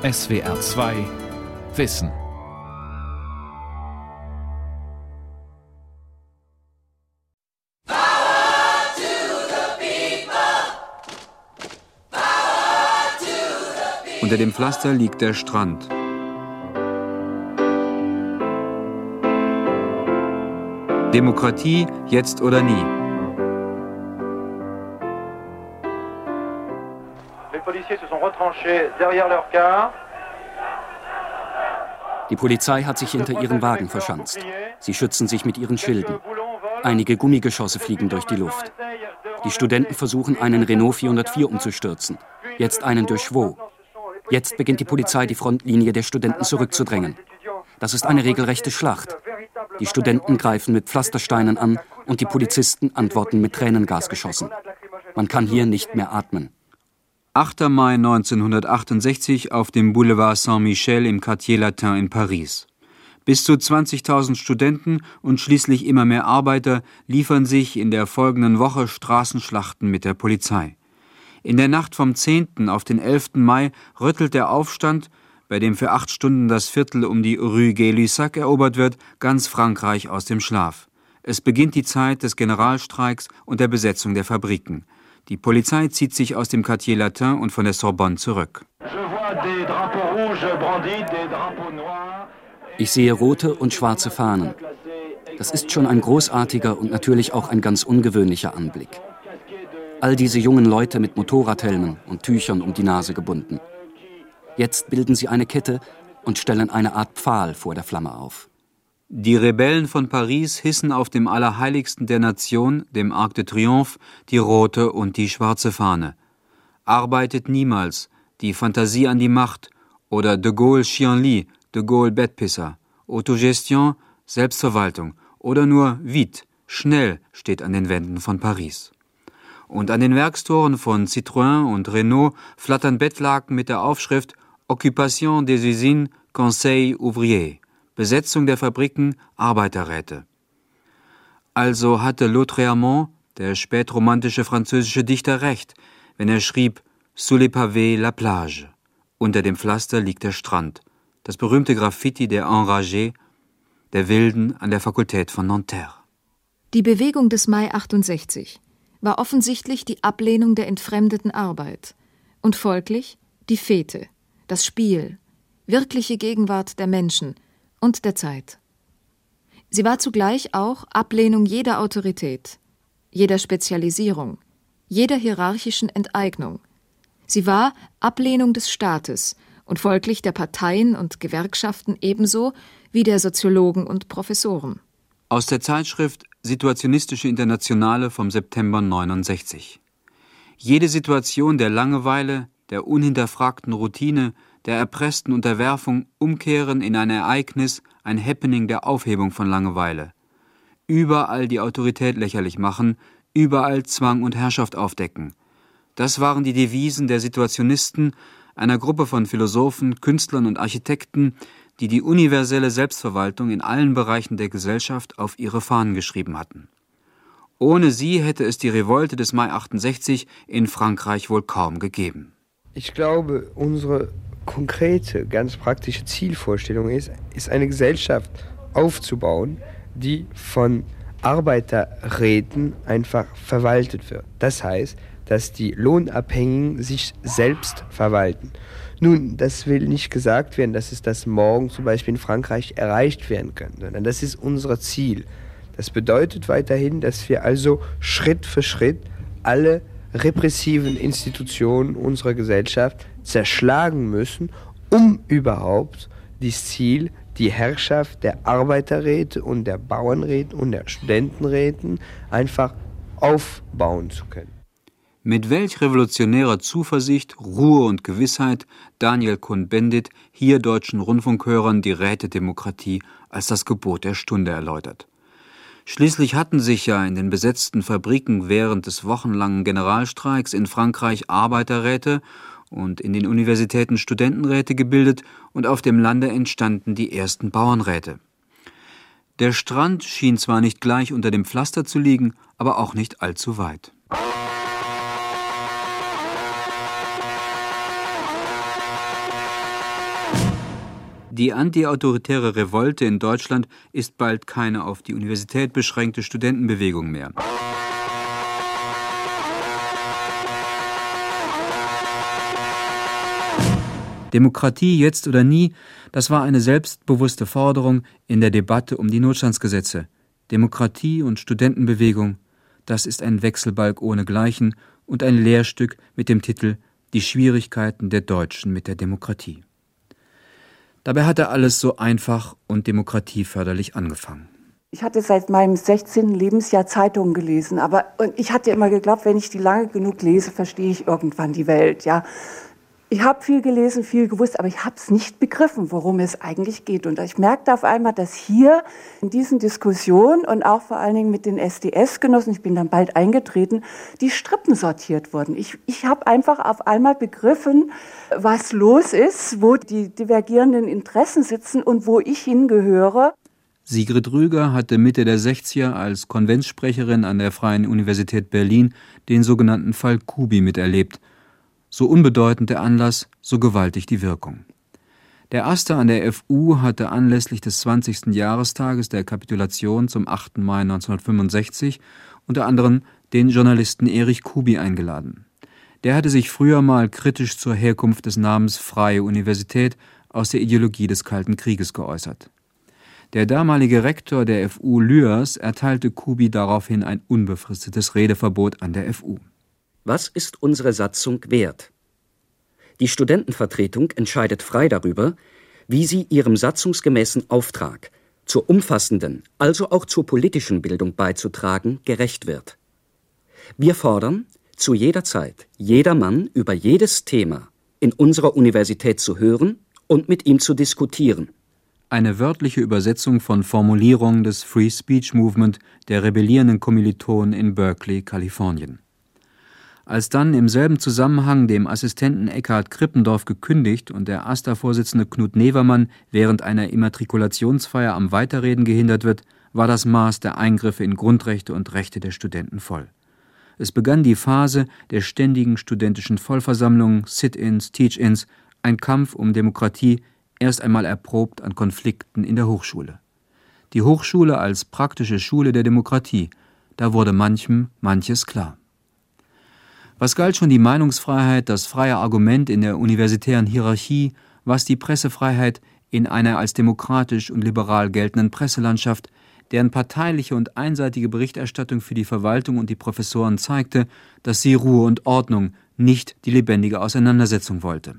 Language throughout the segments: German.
SWR 2 Wissen. Unter dem Pflaster liegt der Strand. Demokratie jetzt oder nie. Die Polizei hat sich hinter ihren Wagen verschanzt. Sie schützen sich mit ihren Schilden. Einige Gummigeschosse fliegen durch die Luft. Die Studenten versuchen, einen Renault 404 umzustürzen. Jetzt einen durch Schwo. Jetzt beginnt die Polizei, die Frontlinie der Studenten zurückzudrängen. Das ist eine regelrechte Schlacht. Die Studenten greifen mit Pflastersteinen an und die Polizisten antworten mit Tränengasgeschossen. Man kann hier nicht mehr atmen. 8. Mai 1968 auf dem Boulevard Saint-Michel im Quartier Latin in Paris. Bis zu 20.000 Studenten und schließlich immer mehr Arbeiter liefern sich in der folgenden Woche Straßenschlachten mit der Polizei. In der Nacht vom 10. auf den 11. Mai rüttelt der Aufstand, bei dem für acht Stunden das Viertel um die Rue Gay-Lussac erobert wird, ganz Frankreich aus dem Schlaf. Es beginnt die Zeit des Generalstreiks und der Besetzung der Fabriken. Die Polizei zieht sich aus dem Quartier Latin und von der Sorbonne zurück. Ich sehe rote und schwarze Fahnen. Das ist schon ein großartiger und natürlich auch ein ganz ungewöhnlicher Anblick. All diese jungen Leute mit Motorradhelmen und Tüchern um die Nase gebunden. Jetzt bilden sie eine Kette und stellen eine Art Pfahl vor der Flamme auf. Die Rebellen von Paris hissen auf dem Allerheiligsten der Nation, dem Arc de Triomphe, die rote und die schwarze Fahne. Arbeitet niemals, die Fantasie an die Macht oder de Gaulle Chienlit, de Gaulle Bettpisser, Autogestion, Selbstverwaltung oder nur vite, schnell steht an den Wänden von Paris. Und an den Werkstoren von Citroën und Renault flattern Bettlaken mit der Aufschrift Occupation des usines Conseil ouvrier. Besetzung der Fabriken, Arbeiterräte. Also hatte Lautréamont, der spätromantische französische Dichter, recht, wenn er schrieb Sous les pavés la plage. Unter dem Pflaster liegt der Strand. Das berühmte Graffiti der Enragés, der Wilden an der Fakultät von Nanterre. Die Bewegung des Mai 68 war offensichtlich die Ablehnung der entfremdeten Arbeit und folglich die Fete, das Spiel, wirkliche Gegenwart der Menschen – und der Zeit. Sie war zugleich auch Ablehnung jeder Autorität, jeder Spezialisierung, jeder hierarchischen Enteignung. Sie war Ablehnung des Staates und folglich der Parteien und Gewerkschaften ebenso wie der Soziologen und Professoren. Aus der Zeitschrift Situationistische Internationale vom September 69. Jede Situation der Langeweile, der unhinterfragten Routine, der erpressten Unterwerfung umkehren in ein Ereignis, ein Happening der Aufhebung von Langeweile. Überall die Autorität lächerlich machen, überall Zwang und Herrschaft aufdecken. Das waren die Devisen der Situationisten, einer Gruppe von Philosophen, Künstlern und Architekten, die die universelle Selbstverwaltung in allen Bereichen der Gesellschaft auf ihre Fahnen geschrieben hatten. Ohne sie hätte es die Revolte des Mai 68 in Frankreich wohl kaum gegeben. Ich glaube, unsere konkrete, ganz praktische Zielvorstellung ist, ist eine Gesellschaft aufzubauen, die von Arbeiterräten einfach verwaltet wird. Das heißt, dass die Lohnabhängigen sich selbst verwalten. Nun, das will nicht gesagt werden, dass es das morgen zum Beispiel in Frankreich erreicht werden kann, sondern das ist unser Ziel. Das bedeutet weiterhin, dass wir also Schritt für Schritt alle repressiven Institutionen unserer Gesellschaft zerschlagen müssen, um überhaupt das Ziel, die Herrschaft der Arbeiterräte und der Bauernräte und der Studentenräten einfach aufbauen zu können. Mit welch revolutionärer Zuversicht, Ruhe und Gewissheit Daniel Cohn-Bendit hier deutschen Rundfunkhörern die Rätedemokratie als das Gebot der Stunde erläutert. Schließlich hatten sich ja in den besetzten Fabriken während des wochenlangen Generalstreiks in Frankreich Arbeiterräte und in den Universitäten Studentenräte gebildet und auf dem Lande entstanden die ersten Bauernräte. Der Strand schien zwar nicht gleich unter dem Pflaster zu liegen, aber auch nicht allzu weit. Die antiautoritäre Revolte in Deutschland ist bald keine auf die Universität beschränkte Studentenbewegung mehr. Demokratie jetzt oder nie, das war eine selbstbewusste Forderung in der Debatte um die Notstandsgesetze. Demokratie und Studentenbewegung, das ist ein Wechselbalg ohnegleichen und ein Lehrstück mit dem Titel Die Schwierigkeiten der Deutschen mit der Demokratie. Dabei hatte alles so einfach und demokratieförderlich angefangen. Ich hatte seit meinem 16. Lebensjahr Zeitungen gelesen, aber ich hatte immer geglaubt, wenn ich die lange genug lese, verstehe ich irgendwann die Welt, ja. Ich habe viel gelesen, viel gewusst, aber ich habe es nicht begriffen, worum es eigentlich geht. Und ich merkte auf einmal, dass hier in diesen Diskussionen und auch vor allen Dingen mit den SDS-Genossen, ich bin dann bald eingetreten, die Strippen sortiert wurden. Ich, ich habe einfach auf einmal begriffen, was los ist, wo die divergierenden Interessen sitzen und wo ich hingehöre. Sigrid Rüger hatte Mitte der 60er als Konventssprecherin an der Freien Universität Berlin den sogenannten Fall Kubi miterlebt – so unbedeutend der Anlass, so gewaltig die Wirkung. Der Aster an der FU hatte anlässlich des 20. Jahrestages der Kapitulation zum 8. Mai 1965 unter anderem den Journalisten Erich Kubi eingeladen. Der hatte sich früher mal kritisch zur Herkunft des Namens Freie Universität aus der Ideologie des Kalten Krieges geäußert. Der damalige Rektor der FU Lührs erteilte Kubi daraufhin ein unbefristetes Redeverbot an der FU. Was ist unsere Satzung wert? Die Studentenvertretung entscheidet frei darüber, wie sie ihrem satzungsgemäßen Auftrag, zur umfassenden, also auch zur politischen Bildung beizutragen, gerecht wird. Wir fordern, zu jeder Zeit jedermann über jedes Thema in unserer Universität zu hören und mit ihm zu diskutieren. Eine wörtliche Übersetzung von Formulierungen des Free Speech Movement der rebellierenden Kommilitonen in Berkeley, Kalifornien. Als dann im selben Zusammenhang dem Assistenten Eckhard Krippendorf gekündigt und der AStA-Vorsitzende Knut Nevermann während einer Immatrikulationsfeier am Weiterreden gehindert wird, war das Maß der Eingriffe in Grundrechte und Rechte der Studenten voll. Es begann die Phase der ständigen studentischen Vollversammlungen, Sit-ins, Teach-ins, ein Kampf um Demokratie, erst einmal erprobt an Konflikten in der Hochschule. Die Hochschule als praktische Schule der Demokratie, da wurde manchem manches klar. Was galt schon die Meinungsfreiheit, das freie Argument in der universitären Hierarchie, was die Pressefreiheit in einer als demokratisch und liberal geltenden Presselandschaft, deren parteiliche und einseitige Berichterstattung für die Verwaltung und die Professoren zeigte, dass sie Ruhe und Ordnung, nicht die lebendige Auseinandersetzung wollte.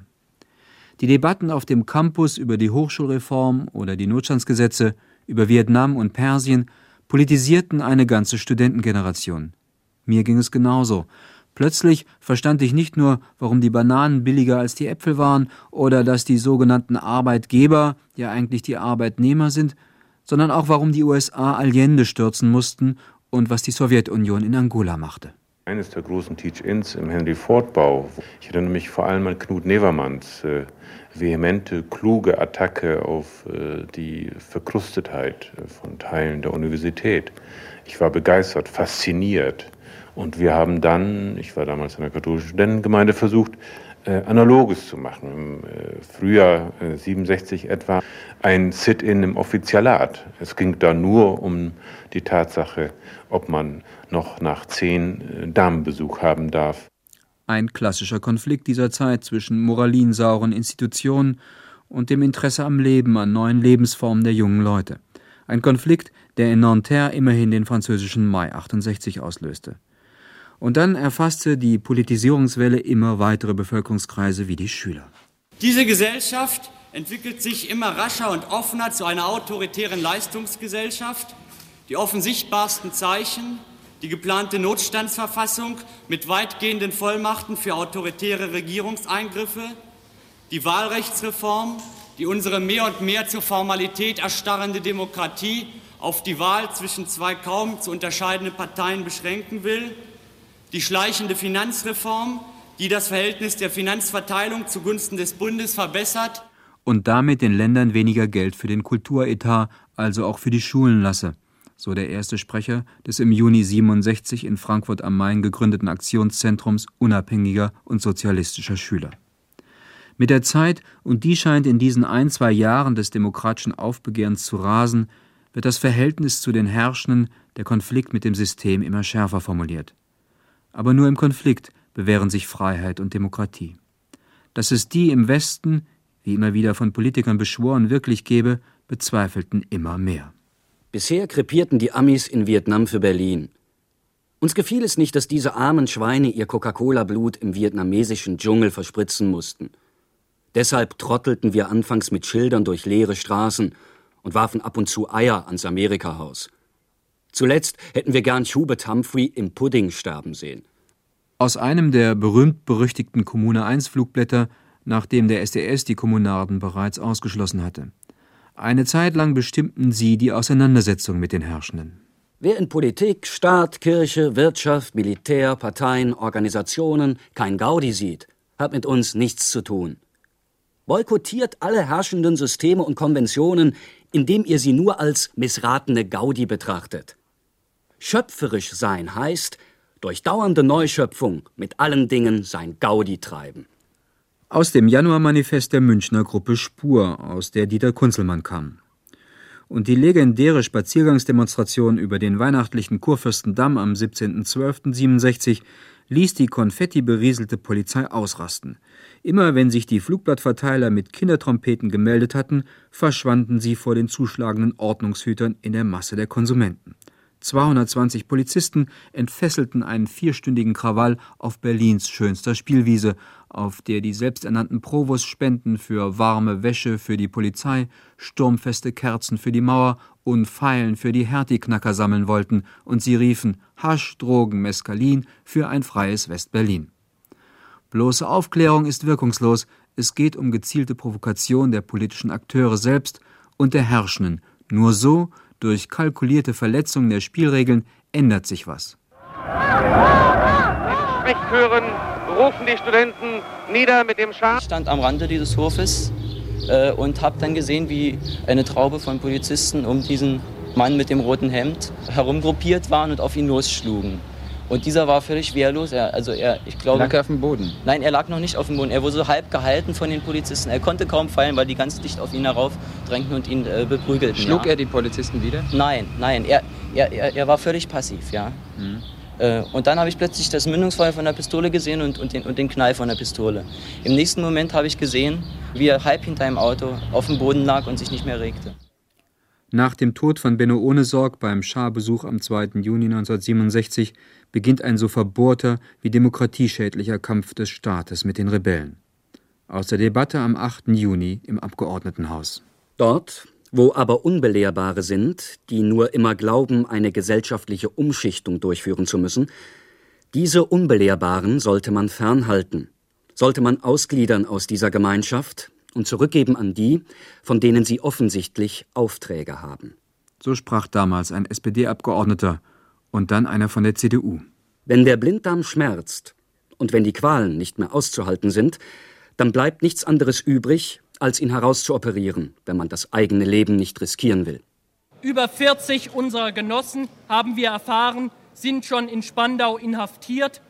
Die Debatten auf dem Campus über die Hochschulreform oder die Notstandsgesetze, über Vietnam und Persien politisierten eine ganze Studentengeneration. Mir ging es genauso, Plötzlich verstand ich nicht nur, warum die Bananen billiger als die Äpfel waren oder dass die sogenannten Arbeitgeber ja eigentlich die Arbeitnehmer sind, sondern auch warum die USA Allende stürzen mussten und was die Sowjetunion in Angola machte. Eines der großen Teach-Ins im Henry-Ford-Bau, ich erinnere mich vor allem an Knut Nevermanns äh, vehemente, kluge Attacke auf äh, die Verkrustetheit äh, von Teilen der Universität. Ich war begeistert, fasziniert und wir haben dann, ich war damals in der katholischen Studentengemeinde, versucht, äh, Analoges zu machen. Im äh, Frühjahr äh, 67 etwa ein Sit-in im Offizialat. Es ging da nur um die Tatsache, ob man noch nach zehn äh, Damenbesuch haben darf. Ein klassischer Konflikt dieser Zeit zwischen moralinsauren Institutionen und dem Interesse am Leben, an neuen Lebensformen der jungen Leute. Ein Konflikt, der in Nanterre immerhin den französischen Mai 68 auslöste. Und dann erfasste die Politisierungswelle immer weitere Bevölkerungskreise wie die Schüler. Diese Gesellschaft entwickelt sich immer rascher und offener zu einer autoritären Leistungsgesellschaft. Die offensichtbarsten Zeichen, die geplante Notstandsverfassung mit weitgehenden Vollmachten für autoritäre Regierungseingriffe, die Wahlrechtsreform, die unsere mehr und mehr zur Formalität erstarrende Demokratie auf die Wahl zwischen zwei kaum zu unterscheidenden Parteien beschränken will, die schleichende Finanzreform, die das Verhältnis der Finanzverteilung zugunsten des Bundes verbessert und damit den Ländern weniger Geld für den Kulturetat, also auch für die Schulen lasse, so der erste Sprecher des im Juni 67 in Frankfurt am Main gegründeten Aktionszentrums unabhängiger und sozialistischer Schüler. Mit der Zeit, und die scheint in diesen ein, zwei Jahren des demokratischen Aufbegehrens zu rasen, wird das Verhältnis zu den Herrschenden, der Konflikt mit dem System immer schärfer formuliert. Aber nur im Konflikt bewähren sich Freiheit und Demokratie. Dass es die im Westen, wie immer wieder von Politikern beschworen, wirklich gebe, bezweifelten immer mehr. Bisher krepierten die Amis in Vietnam für Berlin. Uns gefiel es nicht, dass diese armen Schweine ihr Coca-Cola-Blut im vietnamesischen Dschungel verspritzen mussten. Deshalb trottelten wir anfangs mit Schildern durch leere Straßen und warfen ab und zu Eier ans Amerikahaus. Zuletzt hätten wir gern Hubert Humphrey im Pudding sterben sehen. Aus einem der berühmt-berüchtigten Kommune 1 Flugblätter, nachdem der SDS die Kommunarden bereits ausgeschlossen hatte. Eine Zeit lang bestimmten sie die Auseinandersetzung mit den Herrschenden. Wer in Politik, Staat, Kirche, Wirtschaft, Militär, Parteien, Organisationen kein Gaudi sieht, hat mit uns nichts zu tun. Boykottiert alle herrschenden Systeme und Konventionen, indem ihr sie nur als missratene Gaudi betrachtet. Schöpferisch sein heißt, durch dauernde Neuschöpfung mit allen Dingen sein Gaudi treiben. Aus dem Januarmanifest der Münchner Gruppe Spur, aus der Dieter Kunzelmann kam. Und die legendäre Spaziergangsdemonstration über den weihnachtlichen Kurfürstendamm am 17.12.67 ließ die konfettiberieselte Polizei ausrasten. Immer wenn sich die Flugblattverteiler mit Kindertrompeten gemeldet hatten, verschwanden sie vor den zuschlagenden Ordnungshütern in der Masse der Konsumenten. 220 Polizisten entfesselten einen vierstündigen Krawall auf Berlins schönster Spielwiese, auf der die selbsternannten Provostspenden für warme Wäsche für die Polizei, sturmfeste Kerzen für die Mauer und Pfeilen für die Hertie-Knacker sammeln wollten, und sie riefen Hasch, Drogen, Mescalin für ein freies West-Berlin. Bloße Aufklärung ist wirkungslos, es geht um gezielte Provokation der politischen Akteure selbst und der Herrschenden. Nur so durch kalkulierte Verletzungen der Spielregeln ändert sich was. Mit Sprechchören rufen die Studenten nieder mit dem Schaf. Ich stand am Rande dieses Hofes äh, und habe dann gesehen, wie eine Traube von Polizisten um diesen Mann mit dem roten Hemd herumgruppiert waren und auf ihn losschlugen. Und dieser war völlig wehrlos. Er, also er, ich glaube, lag er auf dem Boden? Nein, er lag noch nicht auf dem Boden. Er wurde so halb gehalten von den Polizisten. Er konnte kaum fallen, weil die ganz dicht auf ihn heraufdrängten und ihn äh, beprügelten. Schlug ja. er die Polizisten wieder? Nein, nein. Er, er, er, er war völlig passiv, ja. Mhm. Äh, und dann habe ich plötzlich das Mündungsfeuer von der Pistole gesehen und, und, den, und den Knall von der Pistole. Im nächsten Moment habe ich gesehen, wie er halb hinter einem Auto auf dem Boden lag und sich nicht mehr regte. Nach dem Tod von Benno Ohnesorg beim Scharbesuch am 2. Juni 1967 beginnt ein so verbohrter wie demokratieschädlicher Kampf des Staates mit den Rebellen. Aus der Debatte am 8. Juni im Abgeordnetenhaus. Dort, wo aber Unbelehrbare sind, die nur immer glauben, eine gesellschaftliche Umschichtung durchführen zu müssen, diese Unbelehrbaren sollte man fernhalten, sollte man ausgliedern aus dieser Gemeinschaft und zurückgeben an die, von denen sie offensichtlich Aufträge haben. So sprach damals ein SPD-Abgeordneter und dann einer von der CDU. Wenn der Blinddarm schmerzt und wenn die Qualen nicht mehr auszuhalten sind, dann bleibt nichts anderes übrig, als ihn herauszuoperieren, wenn man das eigene Leben nicht riskieren will. Über 40 unserer Genossen haben wir erfahren, sind schon in Spandau inhaftiert.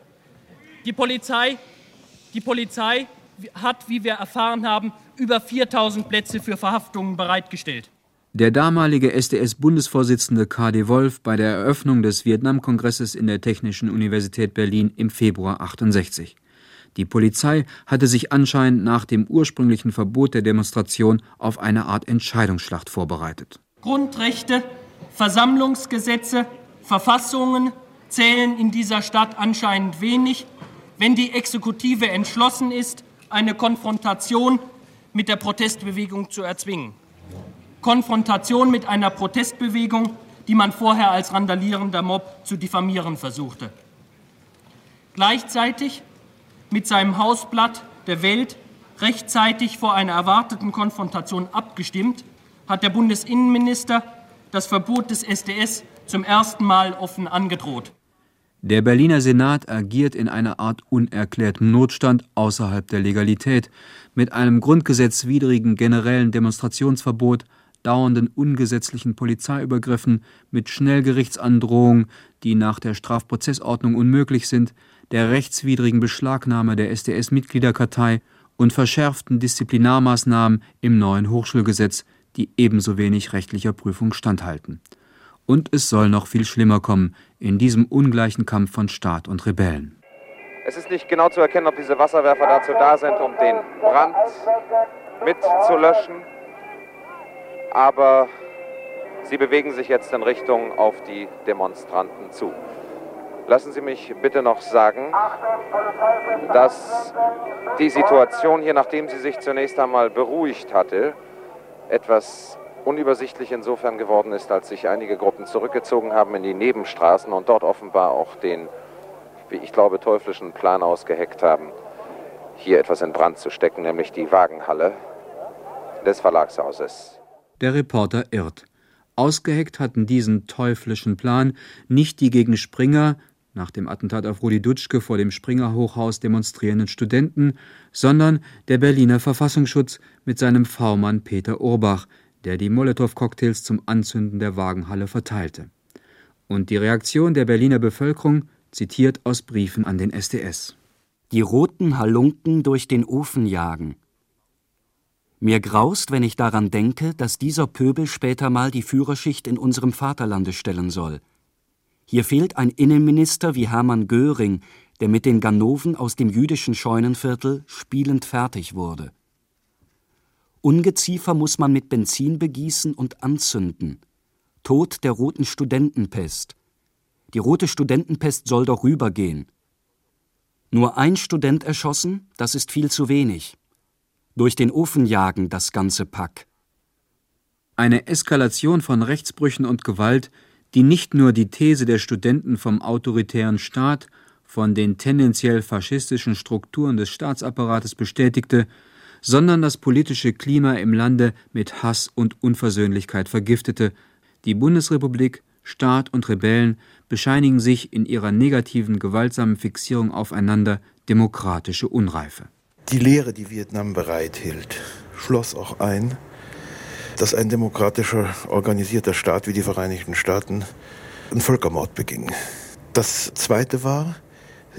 Die Polizei, die Polizei hat, wie wir erfahren haben, über 4000 Plätze für Verhaftungen bereitgestellt. Der damalige SDS-Bundesvorsitzende K.D. Wolf bei der Eröffnung des Vietnamkongresses in der Technischen Universität Berlin im Februar 68. Die Polizei hatte sich anscheinend nach dem ursprünglichen Verbot der Demonstration auf eine Art Entscheidungsschlacht vorbereitet. Grundrechte, Versammlungsgesetze, Verfassungen zählen in dieser Stadt anscheinend wenig, wenn die Exekutive entschlossen ist, eine Konfrontation mit der Protestbewegung zu erzwingen. Konfrontation mit einer Protestbewegung, die man vorher als randalierender Mob zu diffamieren versuchte. Gleichzeitig mit seinem Hausblatt der Welt rechtzeitig vor einer erwarteten Konfrontation abgestimmt, hat der Bundesinnenminister das Verbot des SDS zum ersten Mal offen angedroht. Der Berliner Senat agiert in einer Art unerklärtem Notstand außerhalb der Legalität, mit einem grundgesetzwidrigen generellen Demonstrationsverbot, dauernden ungesetzlichen Polizeiübergriffen, mit Schnellgerichtsandrohungen, die nach der Strafprozessordnung unmöglich sind, der rechtswidrigen Beschlagnahme der SDS-Mitgliederkartei und verschärften Disziplinarmaßnahmen im neuen Hochschulgesetz, die ebenso wenig rechtlicher Prüfung standhalten. Und es soll noch viel schlimmer kommen in diesem ungleichen Kampf von Staat und Rebellen. Es ist nicht genau zu erkennen, ob diese Wasserwerfer dazu da sind, um den Brand mitzulöschen, aber sie bewegen sich jetzt in Richtung auf die Demonstranten zu. Lassen Sie mich bitte noch sagen, dass die Situation hier, nachdem sie sich zunächst einmal beruhigt hatte, etwas unübersichtlich insofern geworden ist, als sich einige Gruppen zurückgezogen haben in die Nebenstraßen und dort offenbar auch den, wie ich glaube, teuflischen Plan ausgeheckt haben, hier etwas in Brand zu stecken, nämlich die Wagenhalle des Verlagshauses. Der Reporter irrt. Ausgeheckt hatten diesen teuflischen Plan nicht die gegen Springer, nach dem Attentat auf Rudi Dutschke vor dem Springer Hochhaus demonstrierenden Studenten, sondern der Berliner Verfassungsschutz mit seinem V-Mann Peter Urbach, der die Molotow-Cocktails zum Anzünden der Wagenhalle verteilte. Und die Reaktion der Berliner Bevölkerung zitiert aus Briefen an den SDS. Die roten Halunken durch den Ofen jagen. Mir graust, wenn ich daran denke, dass dieser Pöbel später mal die Führerschicht in unserem Vaterlande stellen soll. Hier fehlt ein Innenminister wie Hermann Göring, der mit den Ganoven aus dem jüdischen Scheunenviertel spielend fertig wurde. Ungeziefer muss man mit Benzin begießen und anzünden. Tod der roten Studentenpest. Die rote Studentenpest soll doch rübergehen. Nur ein Student erschossen, das ist viel zu wenig. Durch den Ofen jagen das ganze Pack. Eine Eskalation von Rechtsbrüchen und Gewalt, die nicht nur die These der Studenten vom autoritären Staat, von den tendenziell faschistischen Strukturen des Staatsapparates bestätigte, sondern das politische Klima im Lande mit Hass und Unversöhnlichkeit vergiftete. Die Bundesrepublik, Staat und Rebellen bescheinigen sich in ihrer negativen, gewaltsamen Fixierung aufeinander demokratische Unreife. Die Lehre, die Vietnam bereithielt, schloss auch ein, dass ein demokratischer, organisierter Staat wie die Vereinigten Staaten einen Völkermord beging. Das Zweite war,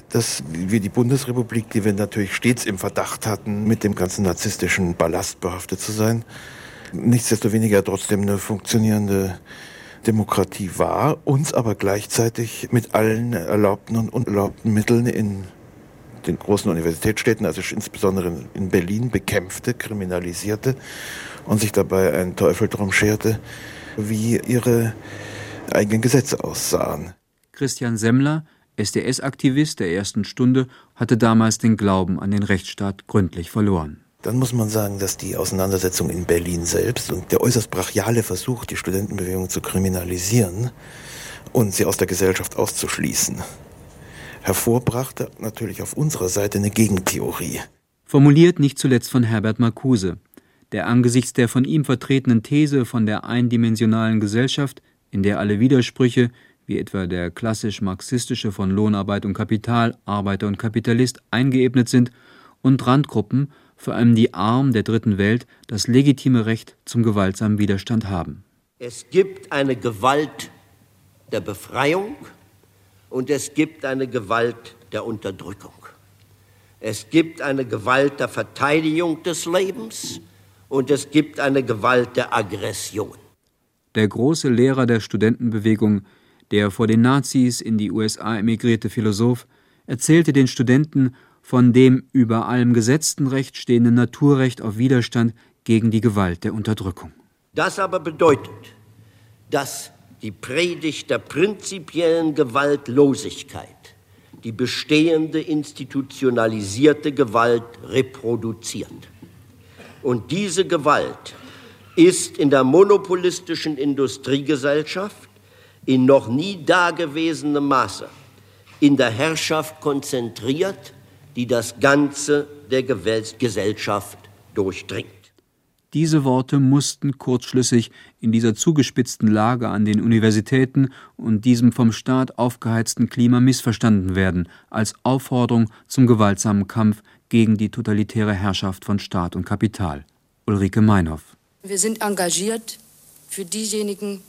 dass wir die Bundesrepublik, die wir natürlich stets im Verdacht hatten, mit dem ganzen narzisstischen Ballast behaftet zu sein, nichtsdestoweniger trotzdem eine funktionierende Demokratie war, uns aber gleichzeitig mit allen erlaubten und unerlaubten Mitteln in den großen Universitätsstädten, also insbesondere in Berlin, bekämpfte, kriminalisierte und sich dabei einen Teufel drum scherte, wie ihre eigenen Gesetze aussahen. Christian Semmler SDS-Aktivist der ersten Stunde hatte damals den Glauben an den Rechtsstaat gründlich verloren. Dann muss man sagen, dass die Auseinandersetzung in Berlin selbst und der äußerst brachiale Versuch, die Studentenbewegung zu kriminalisieren und sie aus der Gesellschaft auszuschließen, hervorbrachte natürlich auf unserer Seite eine Gegentheorie. Formuliert nicht zuletzt von Herbert Marcuse, der angesichts der von ihm vertretenen These von der eindimensionalen Gesellschaft, in der alle Widersprüche, wie etwa der klassisch-marxistische von Lohnarbeit und Kapital, Arbeiter und Kapitalist, eingeebnet sind und Randgruppen, vor allem die Armen der Dritten Welt, das legitime Recht zum gewaltsamen Widerstand haben. Es gibt eine Gewalt der Befreiung und es gibt eine Gewalt der Unterdrückung. Es gibt eine Gewalt der Verteidigung des Lebens und es gibt eine Gewalt der Aggression. Der große Lehrer der Studentenbewegung der vor den Nazis in die USA emigrierte Philosoph erzählte den Studenten von dem über allem gesetzten Recht stehenden Naturrecht auf Widerstand gegen die Gewalt der Unterdrückung. Das aber bedeutet, dass die Predigt der prinzipiellen Gewaltlosigkeit die bestehende institutionalisierte Gewalt reproduziert. Und diese Gewalt ist in der monopolistischen Industriegesellschaft in noch nie dagewesenem Maße in der Herrschaft konzentriert, die das Ganze der Gesellschaft durchdringt. Diese Worte mussten kurzschlüssig in dieser zugespitzten Lage an den Universitäten und diesem vom Staat aufgeheizten Klima missverstanden werden, als Aufforderung zum gewaltsamen Kampf gegen die totalitäre Herrschaft von Staat und Kapital. Ulrike Meinhoff. Wir sind engagiert für diejenigen,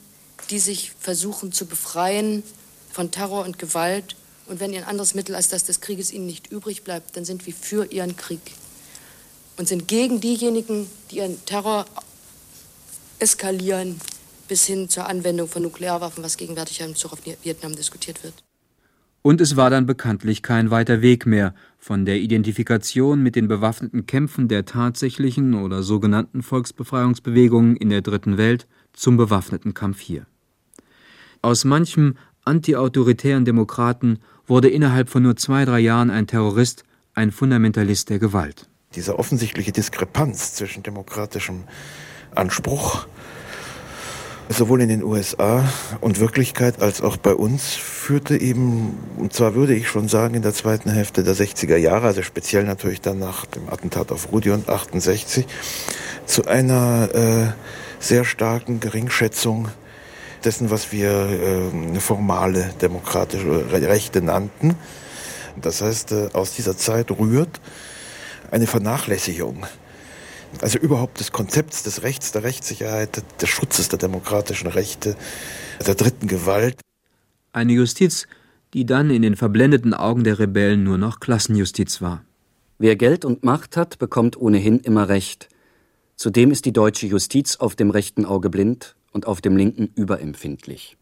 die sich versuchen zu befreien von Terror und Gewalt. Und wenn ein anderes Mittel als das des Krieges ihnen nicht übrig bleibt, dann sind wir für ihren Krieg. Und sind gegen diejenigen, die ihren Terror eskalieren bis hin zur Anwendung von Nuklearwaffen, was gegenwärtig im Bezug auf Vietnam diskutiert wird. Und es war dann bekanntlich kein weiter Weg mehr von der Identifikation mit den bewaffneten Kämpfen der tatsächlichen oder sogenannten Volksbefreiungsbewegungen in der Dritten Welt zum bewaffneten Kampf hier. Aus manchem antiautoritären Demokraten wurde innerhalb von nur zwei, drei Jahren ein Terrorist, ein Fundamentalist der Gewalt. Diese offensichtliche Diskrepanz zwischen demokratischem Anspruch sowohl in den USA und Wirklichkeit als auch bei uns führte eben, und zwar würde ich schon sagen, in der zweiten Hälfte der 60er Jahre, also speziell natürlich dann nach dem Attentat auf Rudi und 68, zu einer äh, sehr starken Geringschätzung dessen, was wir äh, formale demokratische Rechte nannten. Das heißt, äh, aus dieser Zeit rührt eine Vernachlässigung also überhaupt des Konzepts des Rechts, der Rechtssicherheit, des Schutzes der demokratischen Rechte, der dritten Gewalt. Eine Justiz, die dann in den verblendeten Augen der Rebellen nur noch Klassenjustiz war. Wer Geld und Macht hat, bekommt ohnehin immer Recht. Zudem ist die deutsche Justiz auf dem rechten Auge blind und auf dem linken überempfindlich.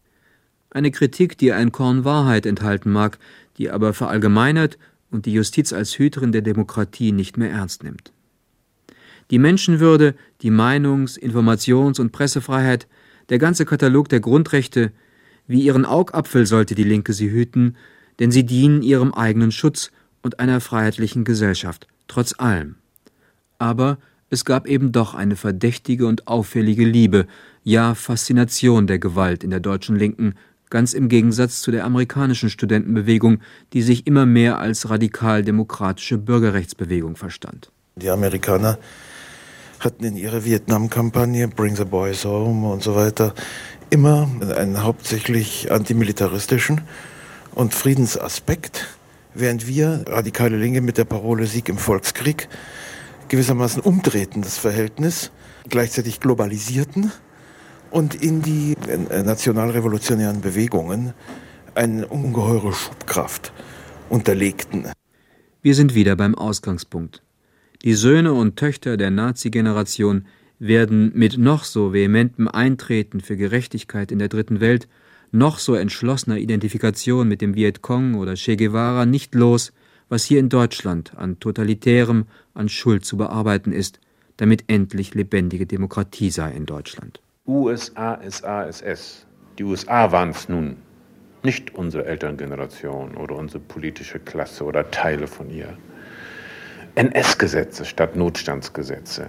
Eine Kritik, die ein Korn Wahrheit enthalten mag, die aber verallgemeinert und die Justiz als Hüterin der Demokratie nicht mehr ernst nimmt. Die Menschenwürde, die Meinungs-, Informations- und Pressefreiheit, der ganze Katalog der Grundrechte, wie ihren Augapfel sollte die Linke sie hüten, denn sie dienen ihrem eigenen Schutz und einer freiheitlichen Gesellschaft, trotz allem. Aber es gab eben doch eine verdächtige und auffällige Liebe, ja Faszination der Gewalt in der deutschen Linken, ganz im Gegensatz zu der amerikanischen Studentenbewegung, die sich immer mehr als radikal-demokratische Bürgerrechtsbewegung verstand. Die Amerikaner hatten in ihrer Vietnam-Kampagne Bring the Boys Home und so weiter immer einen hauptsächlich antimilitaristischen und Friedensaspekt, während wir radikale Linke mit der Parole Sieg im Volkskrieg gewissermaßen umdrehten das Verhältnis, gleichzeitig globalisierten und in die nationalrevolutionären Bewegungen eine ungeheure Schubkraft unterlegten. Wir sind wieder beim Ausgangspunkt. Die Söhne und Töchter der Nazi-Generation werden mit noch so vehementem Eintreten für Gerechtigkeit in der Dritten Welt, noch so entschlossener Identifikation mit dem Vietcong oder Che Guevara nicht los, was hier in Deutschland an totalitärem, an Schuld zu bearbeiten ist, damit endlich lebendige Demokratie sei in Deutschland. USA, SASS. Die USA waren es nun, nicht unsere Elterngeneration oder unsere politische Klasse oder Teile von ihr. NS-Gesetze statt Notstandsgesetze.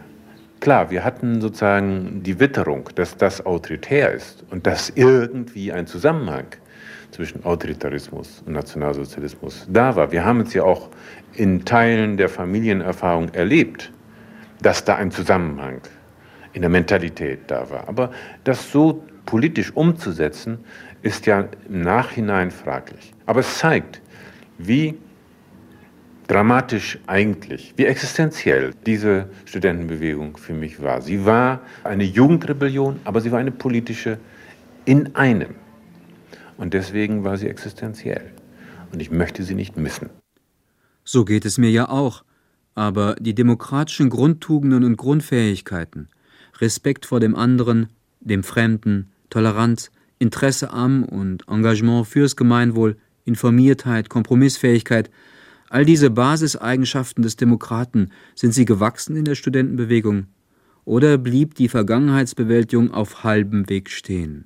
Klar, wir hatten sozusagen die Witterung, dass das autoritär ist und dass irgendwie ein Zusammenhang zwischen Autoritarismus und Nationalsozialismus da war. Wir haben es ja auch in Teilen der Familienerfahrung erlebt, dass da ein Zusammenhang in der Mentalität da war. Aber das so politisch umzusetzen, ist ja im Nachhinein fraglich. Aber es zeigt, wie dramatisch eigentlich, wie existenziell diese Studentenbewegung für mich war. Sie war eine Jugendrebellion, aber sie war eine politische in einem. Und deswegen war sie existenziell. Und ich möchte sie nicht missen. So geht es mir ja auch. Aber die demokratischen Grundtugenden und Grundfähigkeiten, Respekt vor dem anderen, dem Fremden, Toleranz, Interesse am und Engagement fürs Gemeinwohl, Informiertheit, Kompromissfähigkeit, All diese Basiseigenschaften des Demokraten, sind sie gewachsen in der Studentenbewegung? Oder blieb die Vergangenheitsbewältigung auf halbem Weg stehen?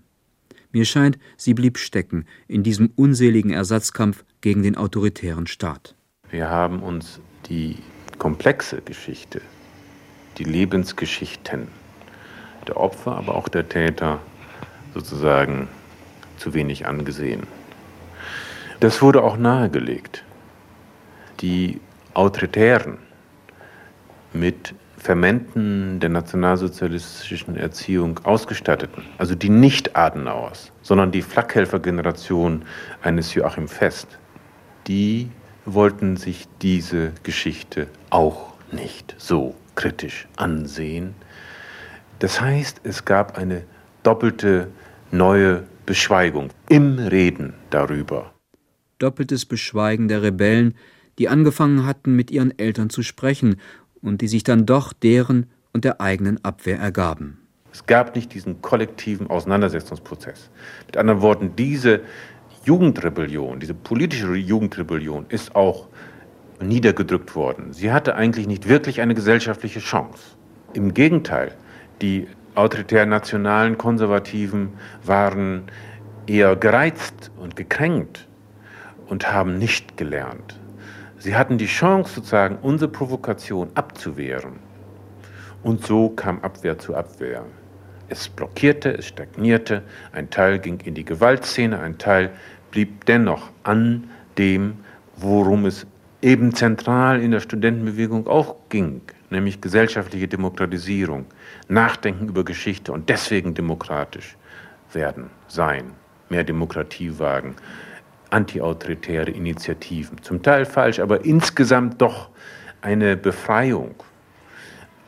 Mir scheint, sie blieb stecken in diesem unseligen Ersatzkampf gegen den autoritären Staat. Wir haben uns die komplexe Geschichte, die Lebensgeschichten der Opfer, aber auch der Täter sozusagen zu wenig angesehen. Das wurde auch nahegelegt die Autoritären mit Fermenten der nationalsozialistischen Erziehung ausgestatteten, also die nicht Adenauers, sondern die Flakhelfergeneration eines Joachim Fest, die wollten sich diese Geschichte auch nicht so kritisch ansehen. Das heißt, es gab eine doppelte neue Beschweigung im Reden darüber. Doppeltes Beschweigen der Rebellen, die angefangen hatten, mit ihren Eltern zu sprechen und die sich dann doch deren und der eigenen Abwehr ergaben. Es gab nicht diesen kollektiven Auseinandersetzungsprozess. Mit anderen Worten, diese Jugendrebellion, diese politische Jugendrebellion ist auch niedergedrückt worden. Sie hatte eigentlich nicht wirklich eine gesellschaftliche Chance. Im Gegenteil, die autoritären nationalen Konservativen waren eher gereizt und gekränkt und haben nicht gelernt. Sie hatten die Chance, sozusagen unsere Provokation abzuwehren. Und so kam Abwehr zu Abwehr. Es blockierte, es stagnierte, ein Teil ging in die Gewaltszene, ein Teil blieb dennoch an dem, worum es eben zentral in der Studentenbewegung auch ging, nämlich gesellschaftliche Demokratisierung, Nachdenken über Geschichte und deswegen demokratisch werden, sein, mehr Demokratie wagen, antiautoritäre Initiativen. Zum Teil falsch, aber insgesamt doch eine Befreiung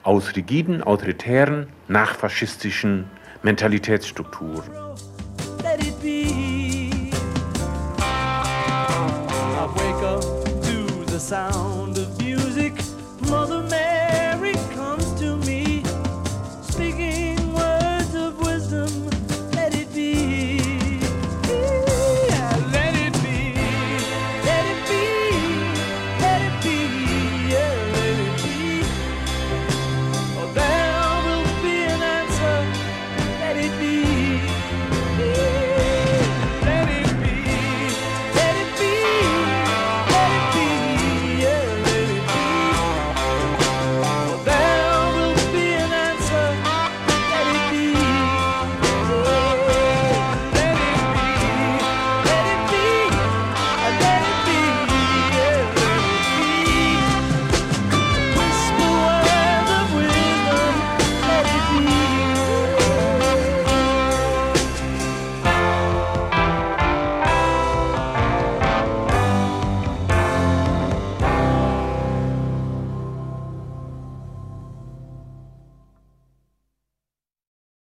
aus rigiden, autoritären, nachfaschistischen Mentalitätsstrukturen. Let